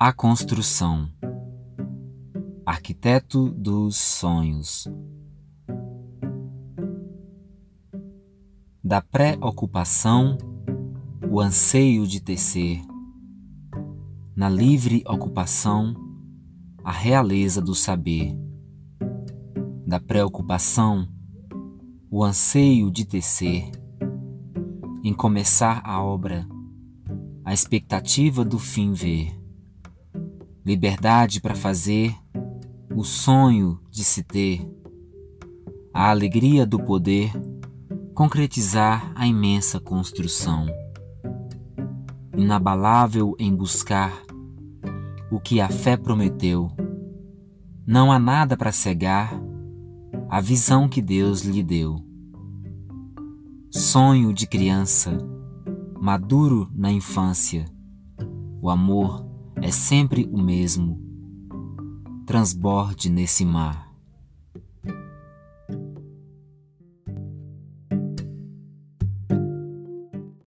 A construção. Arquiteto dos sonhos. Da pré-ocupação, o anseio de tecer. Na livre ocupação, a realeza do saber. Da preocupação, o anseio de tecer. Em começar a obra, a expectativa do fim ver liberdade para fazer, o sonho de se ter, a alegria do poder concretizar a imensa construção, inabalável em buscar o que a fé prometeu. Não há nada para cegar a visão que Deus lhe deu. Sonho de criança, maduro na infância, o amor é sempre o mesmo. Transborde nesse mar.